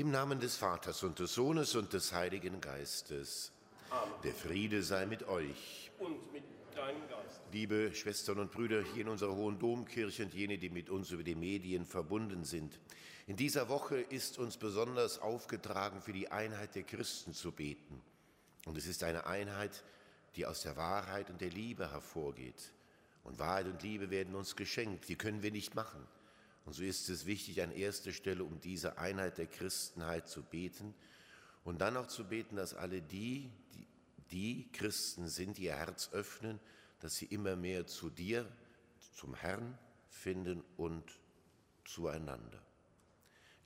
Im Namen des Vaters und des Sohnes und des Heiligen Geistes. Amen. Der Friede sei mit euch. Und mit deinem Geist. Liebe Schwestern und Brüder hier in unserer Hohen Domkirche und jene, die mit uns über die Medien verbunden sind. In dieser Woche ist uns besonders aufgetragen, für die Einheit der Christen zu beten. Und es ist eine Einheit, die aus der Wahrheit und der Liebe hervorgeht. Und Wahrheit und Liebe werden uns geschenkt, die können wir nicht machen. Und so ist es wichtig, an erster Stelle um diese Einheit der Christenheit zu beten und dann auch zu beten, dass alle die, die, die Christen sind, die ihr Herz öffnen, dass sie immer mehr zu dir, zum Herrn finden und zueinander.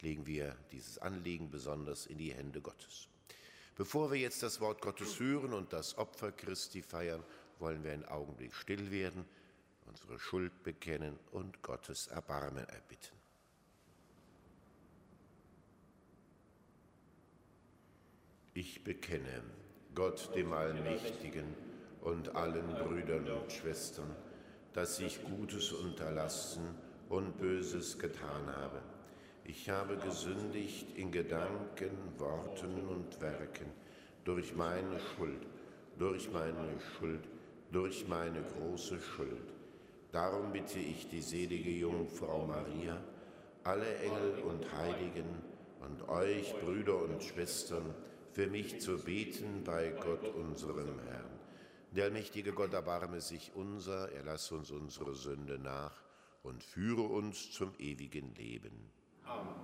Legen wir dieses Anliegen besonders in die Hände Gottes. Bevor wir jetzt das Wort Gottes hören und das Opfer Christi feiern, wollen wir einen Augenblick still werden unsere Schuld bekennen und Gottes Erbarmen erbitten. Ich bekenne Gott dem Allmächtigen und allen Brüdern und Schwestern, dass ich Gutes unterlassen und Böses getan habe. Ich habe gesündigt in Gedanken, Worten und Werken durch meine Schuld, durch meine Schuld, durch meine große Schuld. Darum bitte ich die selige Jungfrau Maria, alle Engel und Heiligen und euch, Brüder und Schwestern, für mich zu beten bei Gott, unserem Herrn. Der allmächtige Gott erbarme sich unser, er lasse uns unsere Sünde nach und führe uns zum ewigen Leben. Amen.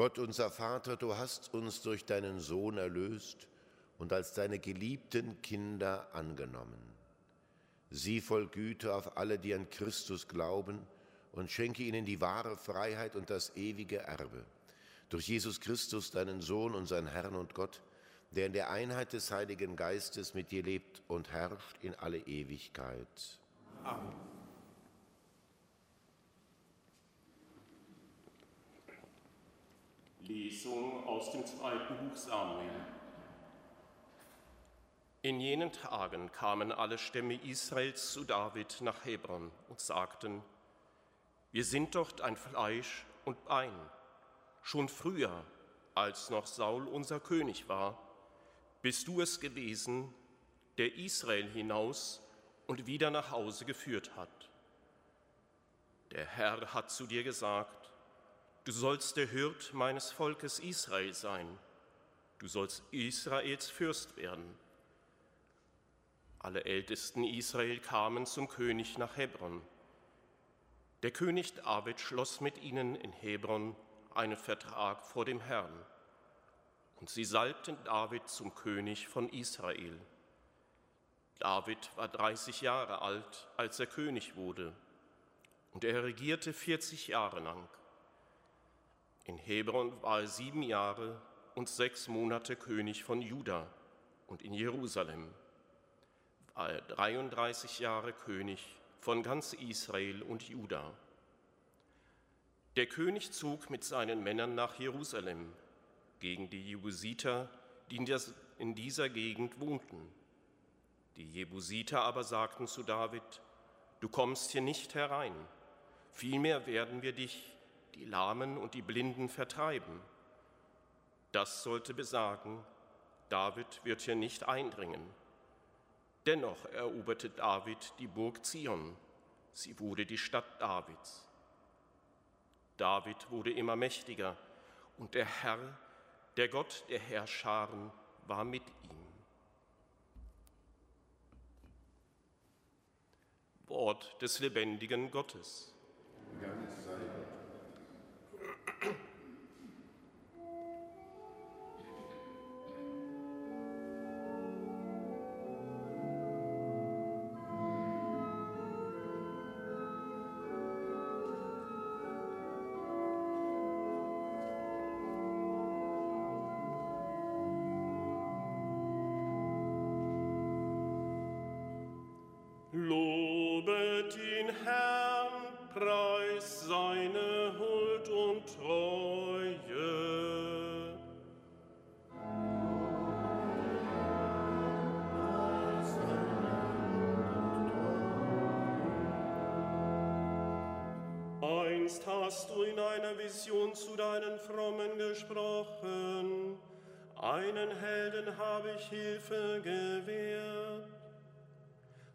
Gott unser Vater, du hast uns durch deinen Sohn erlöst und als deine geliebten Kinder angenommen. Sieh voll Güte auf alle, die an Christus glauben, und schenke ihnen die wahre Freiheit und das ewige Erbe. Durch Jesus Christus, deinen Sohn, unseren Herrn und Gott, der in der Einheit des Heiligen Geistes mit dir lebt und herrscht in alle Ewigkeit. Amen. Lesung aus dem zweiten Buch Samuel. In jenen Tagen kamen alle Stämme Israels zu David nach Hebron und sagten, wir sind dort ein Fleisch und Bein. Schon früher, als noch Saul unser König war, bist du es gewesen, der Israel hinaus und wieder nach Hause geführt hat. Der Herr hat zu dir gesagt, Du sollst der Hirt meines Volkes Israel sein. Du sollst Israels Fürst werden. Alle Ältesten Israel kamen zum König nach Hebron. Der König David schloss mit ihnen in Hebron einen Vertrag vor dem Herrn. und sie salbten David zum König von Israel. David war 30 Jahre alt, als er König wurde, und er regierte 40 Jahre lang. In Hebron war er sieben Jahre und sechs Monate König von Juda und in Jerusalem war er 33 Jahre König von ganz Israel und Juda. Der König zog mit seinen Männern nach Jerusalem gegen die Jebusiter, die in dieser Gegend wohnten. Die Jebusiter aber sagten zu David, du kommst hier nicht herein, vielmehr werden wir dich, die Lahmen und die Blinden, vertreiben. Das sollte besagen, David wird hier nicht eindringen. Dennoch eroberte David die Burg Zion, sie wurde die Stadt Davids. David wurde immer mächtiger und der Herr der Gott der Herrscharen war mit ihm. Wort des lebendigen Gottes. Ganz sei Einst hast du in einer Vision zu deinen Frommen gesprochen, einen Helden habe ich Hilfe gewährt,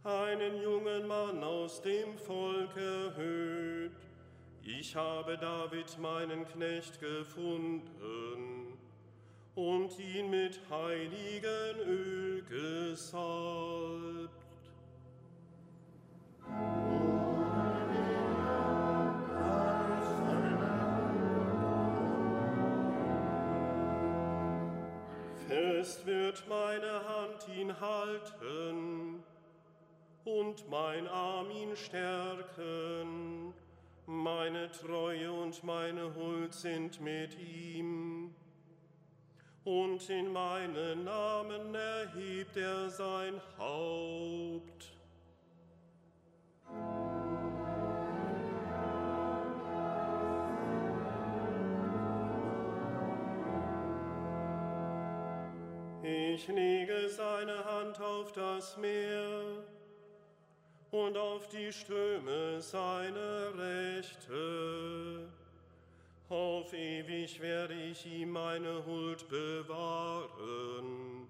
einen jungen Mann aus dem Volk erhöht. Ich habe David meinen Knecht gefunden und ihn mit heiligen Öl gesalbt. Fest wird meine Hand ihn halten und mein Arm ihn stärken. Meine Treue und meine Huld sind mit ihm. Und in meinen Namen erhebt er sein Haupt. Ich lege seine Hand auf das Meer und auf die Ströme seiner Rechte. Auf ewig werde ich ihm meine Huld bewahren.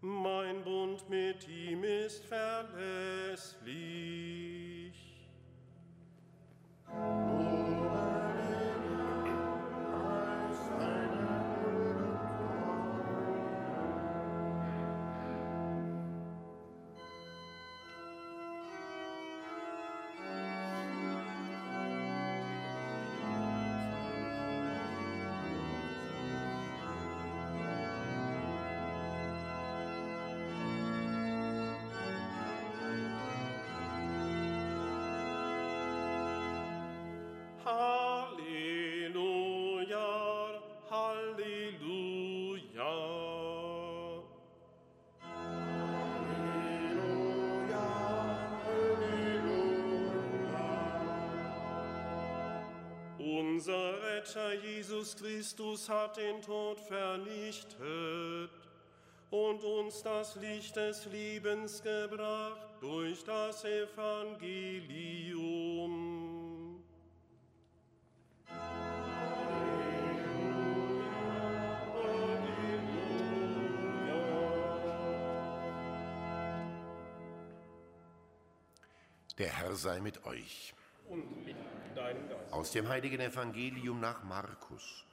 Mein Bund mit ihm ist verlässlich. Retter Jesus Christus hat den Tod vernichtet und uns das Licht des Lebens gebracht durch das Evangelium. Der Herr sei mit euch. Und deinem Geist. Aus dem heiligen Evangelium nach Markus.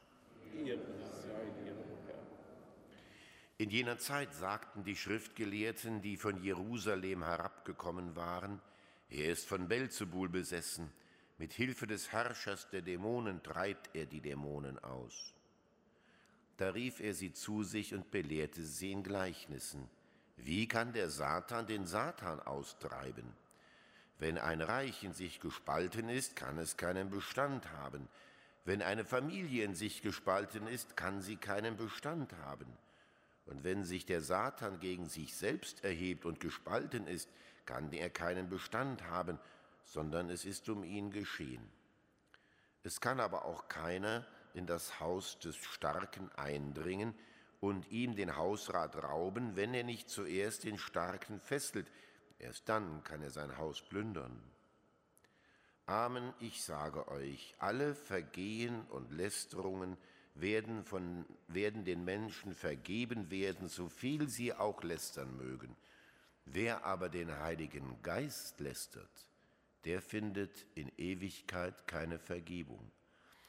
In jener Zeit sagten die Schriftgelehrten, die von Jerusalem herabgekommen waren, er ist von Belzebul besessen, mit Hilfe des Herrschers der Dämonen treibt er die Dämonen aus. Da rief er sie zu sich und belehrte sie in Gleichnissen. Wie kann der Satan den Satan austreiben? Wenn ein Reich in sich gespalten ist, kann es keinen Bestand haben. Wenn eine Familie in sich gespalten ist, kann sie keinen Bestand haben. Und wenn sich der Satan gegen sich selbst erhebt und gespalten ist, kann er keinen Bestand haben, sondern es ist um ihn geschehen. Es kann aber auch keiner in das Haus des Starken eindringen und ihm den Hausrat rauben, wenn er nicht zuerst den Starken fesselt, Erst dann kann er sein Haus plündern. Amen, ich sage euch, alle Vergehen und Lästerungen werden, von, werden den Menschen vergeben werden, so viel sie auch lästern mögen. Wer aber den Heiligen Geist lästert, der findet in Ewigkeit keine Vergebung,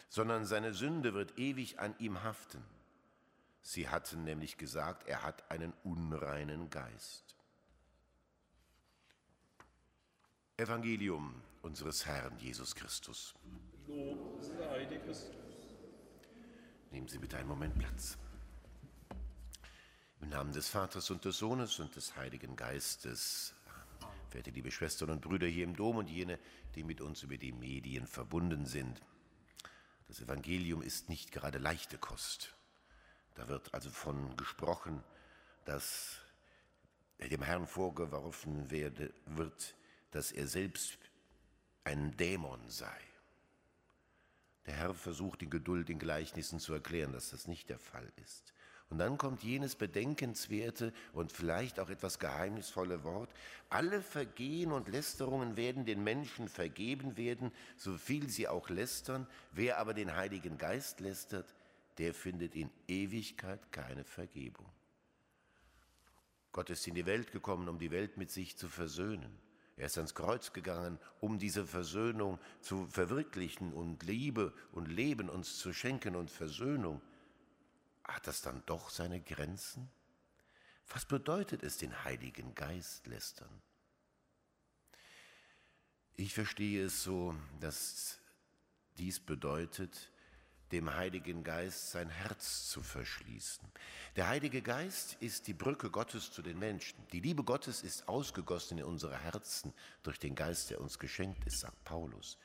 sondern seine Sünde wird ewig an ihm haften. Sie hatten nämlich gesagt, er hat einen unreinen Geist. Evangelium unseres Herrn Jesus Christus. Lob. Nehmen Sie bitte einen Moment Platz. Im Namen des Vaters und des Sohnes und des Heiligen Geistes, verehrte liebe Schwestern und Brüder hier im Dom und jene, die mit uns über die Medien verbunden sind. Das Evangelium ist nicht gerade leichte Kost. Da wird also von gesprochen, dass dem Herrn vorgeworfen werde, wird, dass er selbst ein Dämon sei. Der Herr versucht in Geduld in Gleichnissen zu erklären, dass das nicht der Fall ist. Und dann kommt jenes bedenkenswerte und vielleicht auch etwas geheimnisvolle Wort, alle Vergehen und Lästerungen werden den Menschen vergeben werden, so viel sie auch lästern, wer aber den Heiligen Geist lästert, der findet in Ewigkeit keine Vergebung. Gott ist in die Welt gekommen, um die Welt mit sich zu versöhnen. Er ist ans Kreuz gegangen, um diese Versöhnung zu verwirklichen und Liebe und Leben uns zu schenken und Versöhnung. Hat das dann doch seine Grenzen? Was bedeutet es, den Heiligen Geist lästern? Ich verstehe es so, dass dies bedeutet, dem Heiligen Geist sein Herz zu verschließen. Der Heilige Geist ist die Brücke Gottes zu den Menschen. Die Liebe Gottes ist ausgegossen in unsere Herzen durch den Geist, der uns geschenkt ist, sagt Paulus.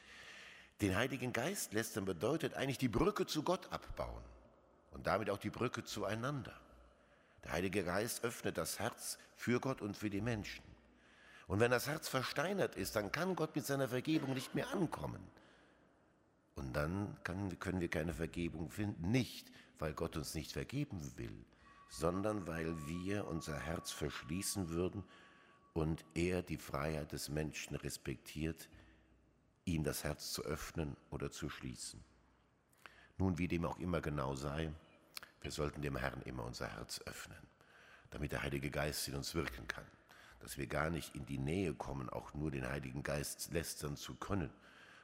Den Heiligen Geist lässt dann bedeutet eigentlich die Brücke zu Gott abbauen und damit auch die Brücke zueinander. Der Heilige Geist öffnet das Herz für Gott und für die Menschen. Und wenn das Herz versteinert ist, dann kann Gott mit seiner Vergebung nicht mehr ankommen. Und dann kann, können wir keine Vergebung finden, nicht weil Gott uns nicht vergeben will, sondern weil wir unser Herz verschließen würden und er die Freiheit des Menschen respektiert, ihm das Herz zu öffnen oder zu schließen. Nun, wie dem auch immer genau sei, wir sollten dem Herrn immer unser Herz öffnen, damit der Heilige Geist in uns wirken kann, dass wir gar nicht in die Nähe kommen, auch nur den Heiligen Geist lästern zu können,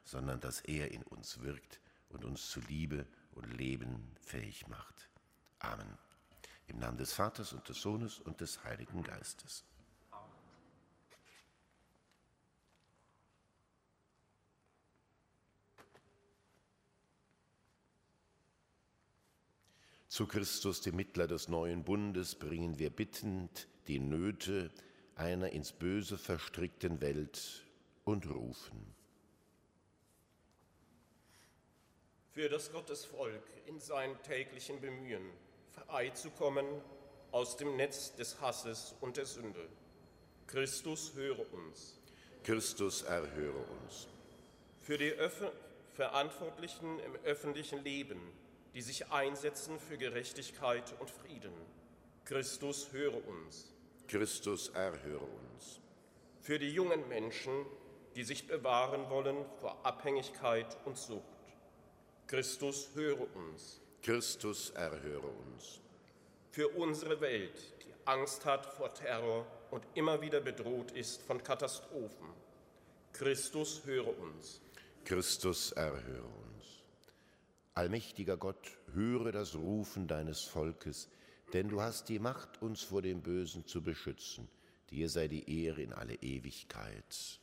sondern dass er in uns wirkt und uns zu Liebe und Leben fähig macht. Amen. Im Namen des Vaters und des Sohnes und des Heiligen Geistes. Zu Christus, dem Mittler des neuen Bundes, bringen wir bittend die Nöte einer ins Böse verstrickten Welt und rufen. Für das Gottesvolk in seinen täglichen Bemühen frei zu kommen aus dem Netz des Hasses und der Sünde. Christus höre uns. Christus erhöre uns. Für die Öff Verantwortlichen im öffentlichen Leben, die sich einsetzen für Gerechtigkeit und Frieden. Christus höre uns. Christus erhöre uns. Für die jungen Menschen, die sich bewahren wollen vor Abhängigkeit und Sucht. Christus, höre uns. Christus, erhöre uns. Für unsere Welt, die Angst hat vor Terror und immer wieder bedroht ist von Katastrophen. Christus, höre uns. Christus, erhöre uns. Allmächtiger Gott, höre das Rufen deines Volkes, denn du hast die Macht, uns vor dem Bösen zu beschützen. Dir sei die Ehre in alle Ewigkeit.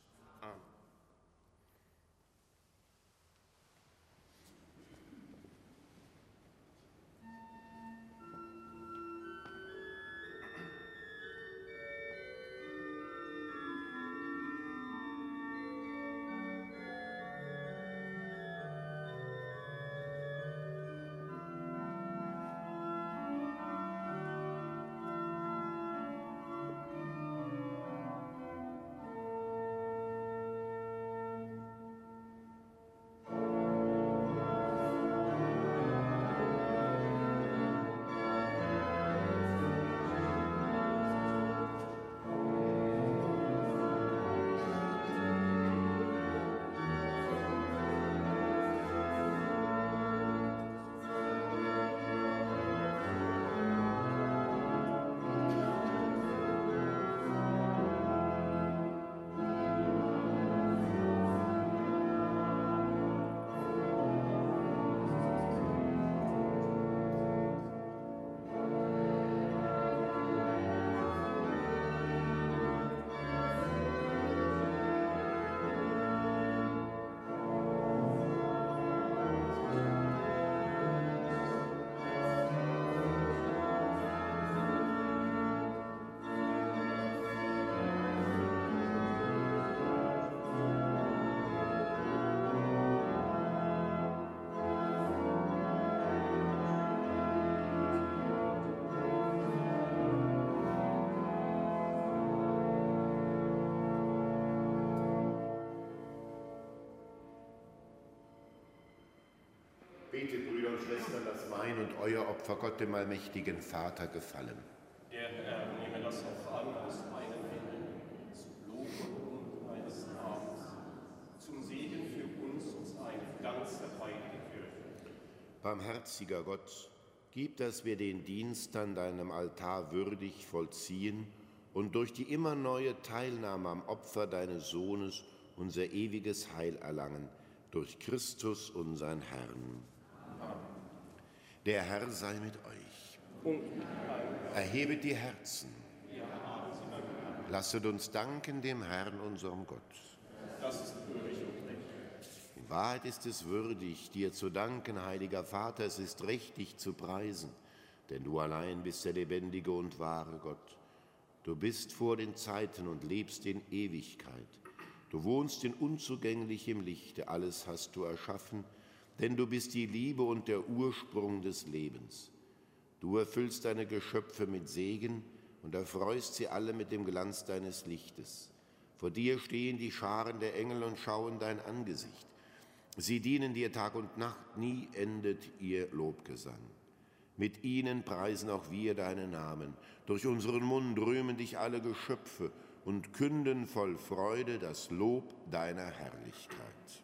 Bete, Brüder und Schwestern, dass mein und euer Opfer Gott, dem allmächtigen Vater, gefallen. Der Herr nehme das Opfer an aus meinen Händen, zum Lob und meines Namens, zum Segen für uns und seine ganze heilige Kirche. Barmherziger Gott, gib, dass wir den Dienst an deinem Altar würdig vollziehen und durch die immer neue Teilnahme am Opfer deines Sohnes unser ewiges Heil erlangen, durch Christus unseren Herrn. Der Herr sei mit euch. Erhebet die Herzen. Lasset uns danken dem Herrn, unserem Gott. In Wahrheit ist es würdig, dir zu danken, heiliger Vater, es ist recht, dich zu preisen, denn du allein bist der lebendige und wahre Gott. Du bist vor den Zeiten und lebst in Ewigkeit. Du wohnst in unzugänglichem Lichte, alles hast du erschaffen, denn du bist die Liebe und der Ursprung des Lebens. Du erfüllst deine Geschöpfe mit Segen und erfreust sie alle mit dem Glanz deines Lichtes. Vor dir stehen die Scharen der Engel und schauen dein Angesicht. Sie dienen dir Tag und Nacht, nie endet ihr Lobgesang. Mit ihnen preisen auch wir deinen Namen. Durch unseren Mund rühmen dich alle Geschöpfe und künden voll Freude das Lob deiner Herrlichkeit.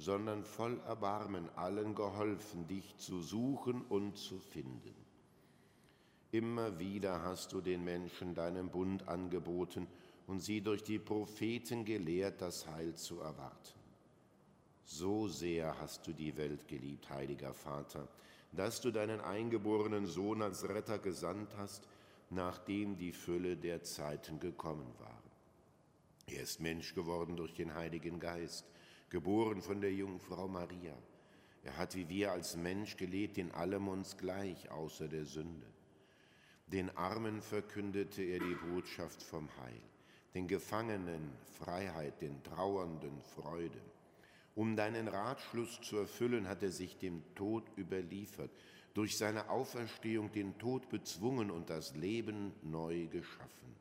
sondern voll Erbarmen allen geholfen, dich zu suchen und zu finden. Immer wieder hast du den Menschen deinen Bund angeboten und sie durch die Propheten gelehrt, das Heil zu erwarten. So sehr hast du die Welt geliebt, heiliger Vater, dass du deinen eingeborenen Sohn als Retter gesandt hast, nachdem die Fülle der Zeiten gekommen war. Er ist Mensch geworden durch den Heiligen Geist, geboren von der Jungfrau Maria. Er hat wie wir als Mensch gelebt, in allem uns gleich, außer der Sünde. Den Armen verkündete er die Botschaft vom Heil, den Gefangenen Freiheit, den Trauernden Freude. Um deinen Ratschluss zu erfüllen, hat er sich dem Tod überliefert, durch seine Auferstehung den Tod bezwungen und das Leben neu geschaffen.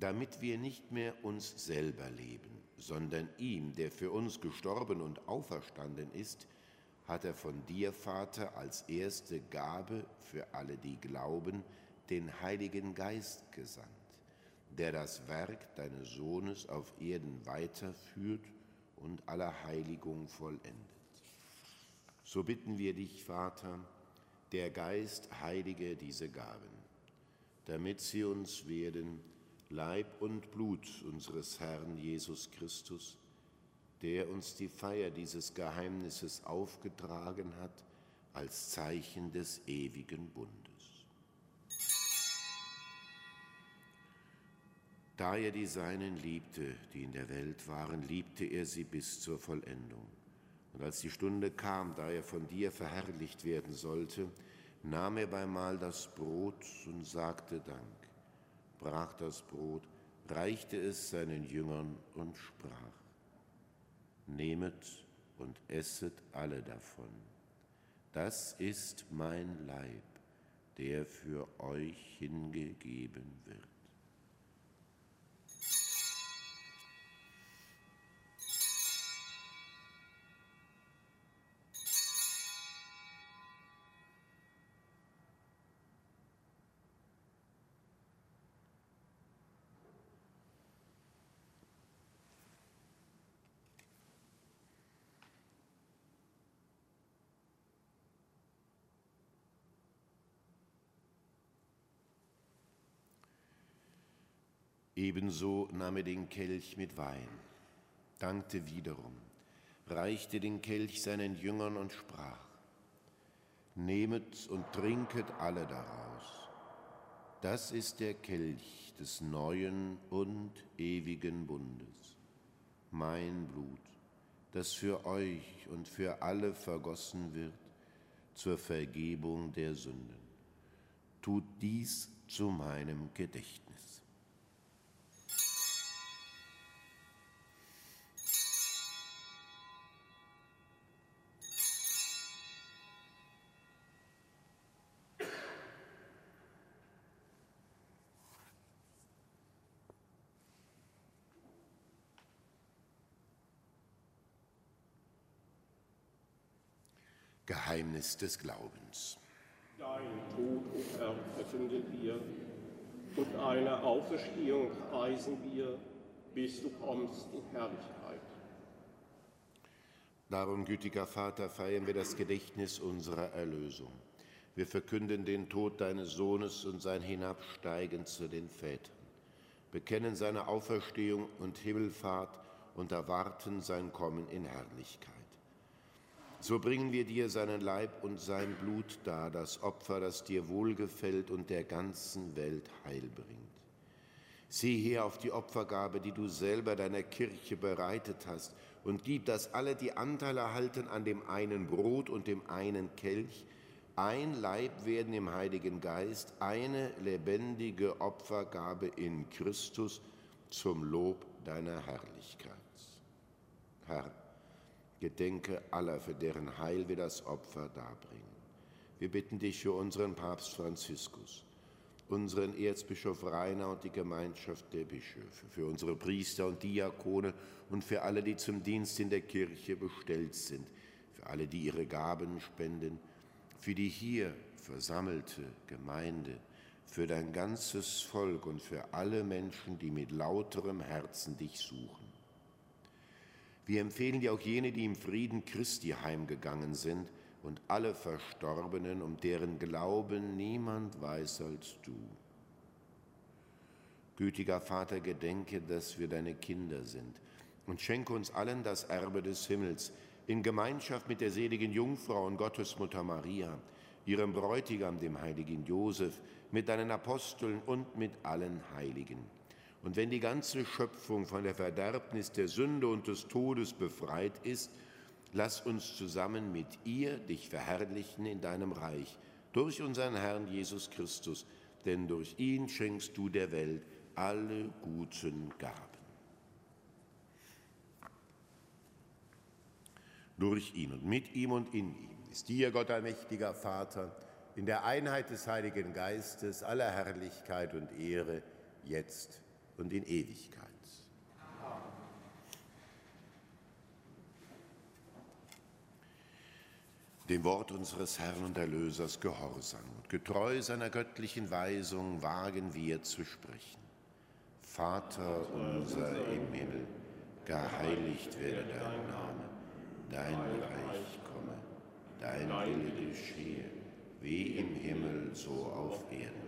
Damit wir nicht mehr uns selber leben, sondern ihm, der für uns gestorben und auferstanden ist, hat er von dir, Vater, als erste Gabe für alle, die glauben, den Heiligen Geist gesandt, der das Werk deines Sohnes auf Erden weiterführt und aller Heiligung vollendet. So bitten wir dich, Vater, der Geist heilige diese Gaben, damit sie uns werden Leib und Blut unseres Herrn Jesus Christus, der uns die Feier dieses Geheimnisses aufgetragen hat als Zeichen des ewigen Bundes. Da er die Seinen liebte, die in der Welt waren, liebte er sie bis zur Vollendung. Und als die Stunde kam, da er von dir verherrlicht werden sollte, nahm er beim Mahl das Brot und sagte Dank, brach das Brot, reichte es seinen Jüngern und sprach, Nehmet und esset alle davon. Das ist mein Leib, der für euch hingegeben wird. Ebenso nahm er den Kelch mit Wein, dankte wiederum, reichte den Kelch seinen Jüngern und sprach, Nehmet und trinket alle daraus. Das ist der Kelch des neuen und ewigen Bundes, mein Blut, das für euch und für alle vergossen wird zur Vergebung der Sünden. Tut dies zu meinem Gedächtnis. Geheimnis des Glaubens. Dein Tod, o oh Herr, verkünden wir, und eine Auferstehung preisen wir, bis du kommst in Herrlichkeit. Darum, gütiger Vater, feiern wir das Gedächtnis unserer Erlösung. Wir verkünden den Tod deines Sohnes und sein Hinabsteigen zu den Vätern, bekennen seine Auferstehung und Himmelfahrt und erwarten sein Kommen in Herrlichkeit. So bringen wir dir seinen Leib und sein Blut dar, das Opfer, das dir wohlgefällt und der ganzen Welt Heil bringt. Sieh her auf die Opfergabe, die du selber deiner Kirche bereitet hast, und gib, dass alle, die Anteil erhalten an dem einen Brot und dem einen Kelch, ein Leib werden im Heiligen Geist, eine lebendige Opfergabe in Christus zum Lob deiner Herrlichkeit. Herr, Gedenke aller, für deren Heil wir das Opfer darbringen. Wir bitten dich für unseren Papst Franziskus, unseren Erzbischof Rainer und die Gemeinschaft der Bischöfe, für unsere Priester und Diakone und für alle, die zum Dienst in der Kirche bestellt sind, für alle, die ihre Gaben spenden, für die hier versammelte Gemeinde, für dein ganzes Volk und für alle Menschen, die mit lauterem Herzen dich suchen. Wir empfehlen dir auch jene, die im Frieden Christi heimgegangen sind und alle Verstorbenen, um deren Glauben niemand weiß als du. Gütiger Vater, gedenke, dass wir deine Kinder sind und schenke uns allen das Erbe des Himmels in Gemeinschaft mit der seligen Jungfrau und Gottesmutter Maria, ihrem Bräutigam, dem heiligen Josef, mit deinen Aposteln und mit allen Heiligen und wenn die ganze Schöpfung von der Verderbnis der Sünde und des Todes befreit ist, lass uns zusammen mit ihr dich verherrlichen in deinem Reich, durch unseren Herrn Jesus Christus, denn durch ihn schenkst du der Welt alle guten Gaben. Durch ihn und mit ihm und in ihm ist dir, Gott allmächtiger Vater, in der Einheit des Heiligen Geistes aller Herrlichkeit und Ehre, jetzt und in Ewigkeit. Dem Wort unseres Herrn und Erlösers gehorsam und getreu seiner göttlichen Weisung wagen wir zu sprechen. Vater unser im Himmel, geheiligt werde dein Name, dein Reich komme, dein Wille geschehe, wie im Himmel so auf Erden.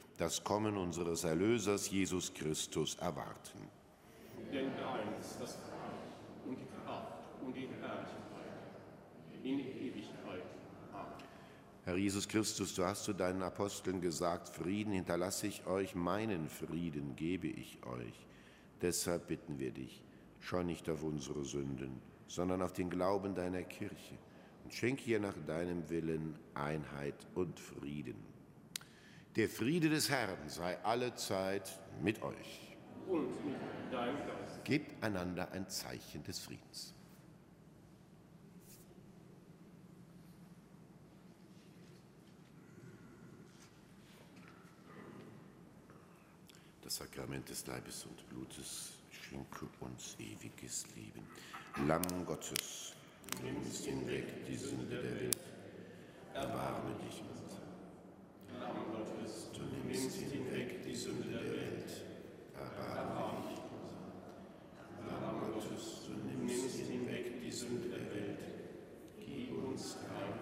das Kommen unseres Erlösers Jesus Christus erwarten. Denn dein ist das Reich und die Kraft und die Herrlichkeit in Ewigkeit. Amen. Herr Jesus Christus, du hast zu deinen Aposteln gesagt, Frieden hinterlasse ich euch, meinen Frieden gebe ich euch. Deshalb bitten wir dich, schau nicht auf unsere Sünden, sondern auf den Glauben deiner Kirche und schenke ihr nach deinem Willen Einheit und Frieden der Friede des Herrn sei alle Zeit mit euch. Und mit deinem Geist. Gebt einander ein Zeichen des Friedens. das Sakrament des Leibes und Blutes, schenke uns ewiges Leben. Lamm Gottes, nimmst hinweg die Sünde der Welt, erbarme dich unser. Lamm Gottes, du nimmst hinweg die Sünde der Welt, erbarme dich unser. Lamm Gottes, du nimmst hinweg die Sünde der Welt, gib uns dein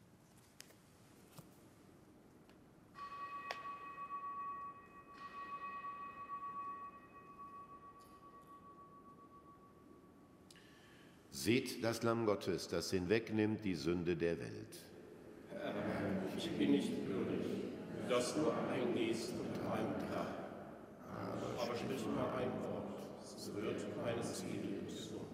Seht das Lamm Gottes, das hinwegnimmt die Sünde der Welt. Herr, ich bin nicht würdig, dass du eingehst und eintrat. Aber sprich nur ein Wort, so wird meine Seele gesund.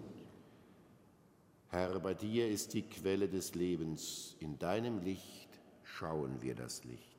Herr, bei dir ist die Quelle des Lebens. In deinem Licht schauen wir das Licht.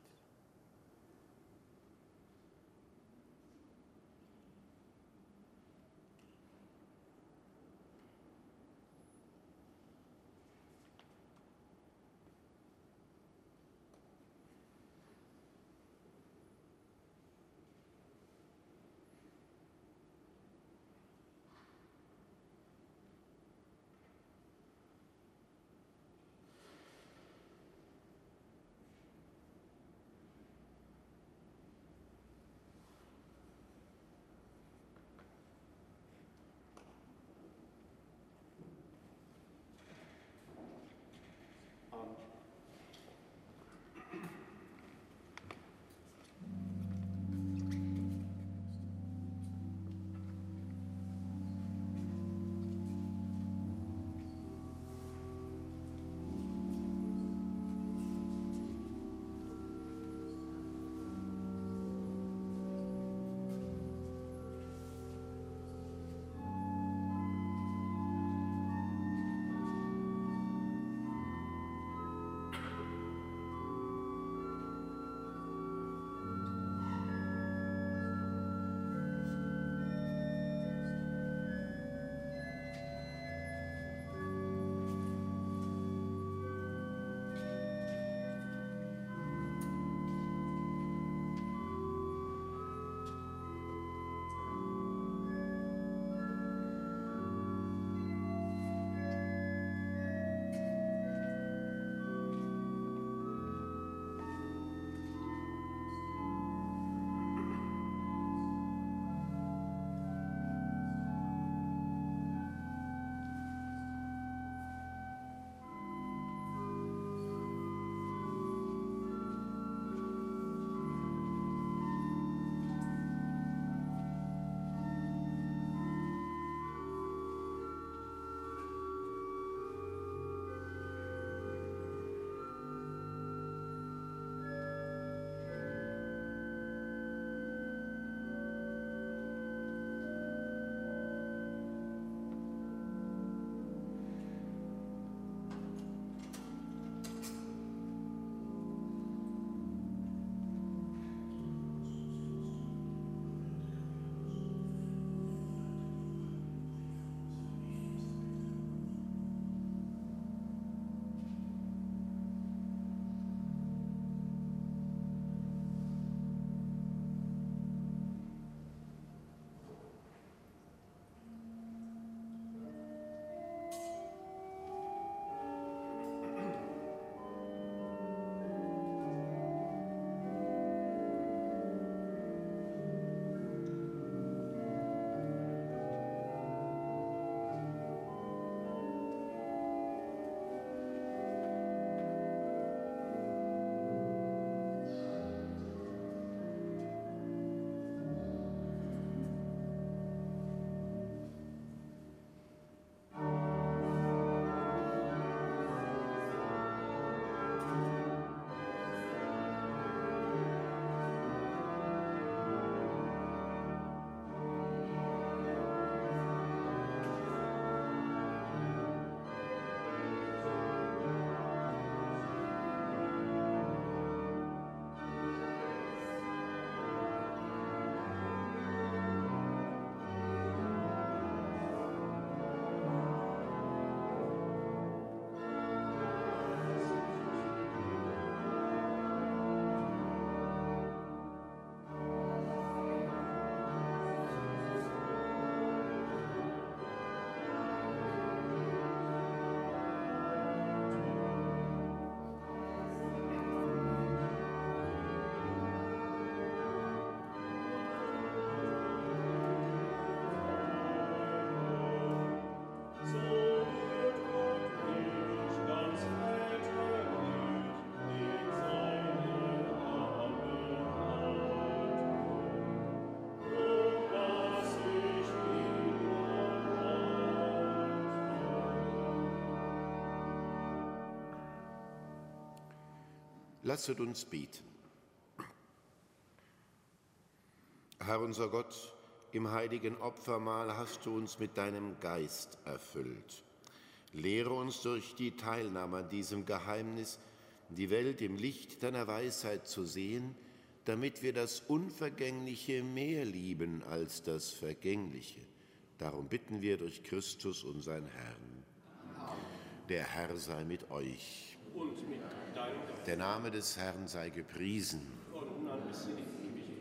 Lasset uns beten. Herr unser Gott, im heiligen Opfermahl hast du uns mit deinem Geist erfüllt. Lehre uns durch die Teilnahme an diesem Geheimnis, die Welt im Licht deiner Weisheit zu sehen, damit wir das Unvergängliche mehr lieben als das Vergängliche. Darum bitten wir durch Christus, unseren Herrn. Der Herr sei mit euch. Und mit deinem Der Name des Herrn sei gepriesen.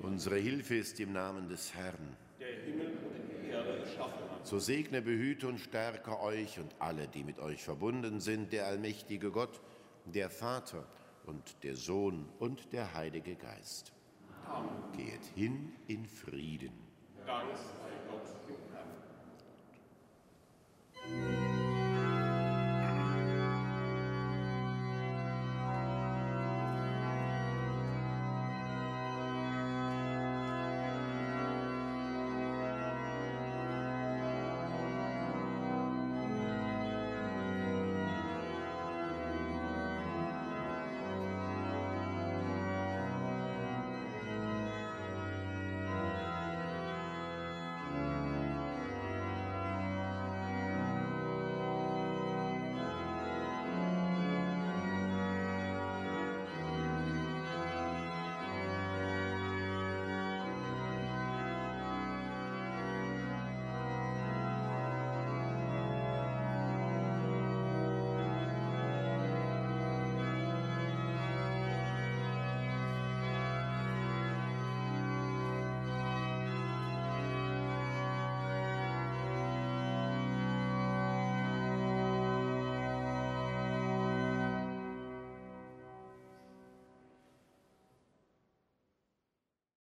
Unsere Hilfe ist im Namen des Herrn. der Himmel und die Erde geschaffen hat. So segne, behüte und stärke euch und alle, die mit euch verbunden sind, der allmächtige Gott, der Vater und der Sohn und der Heilige Geist. Geht hin in Frieden. Dank sei Gott im Herrn.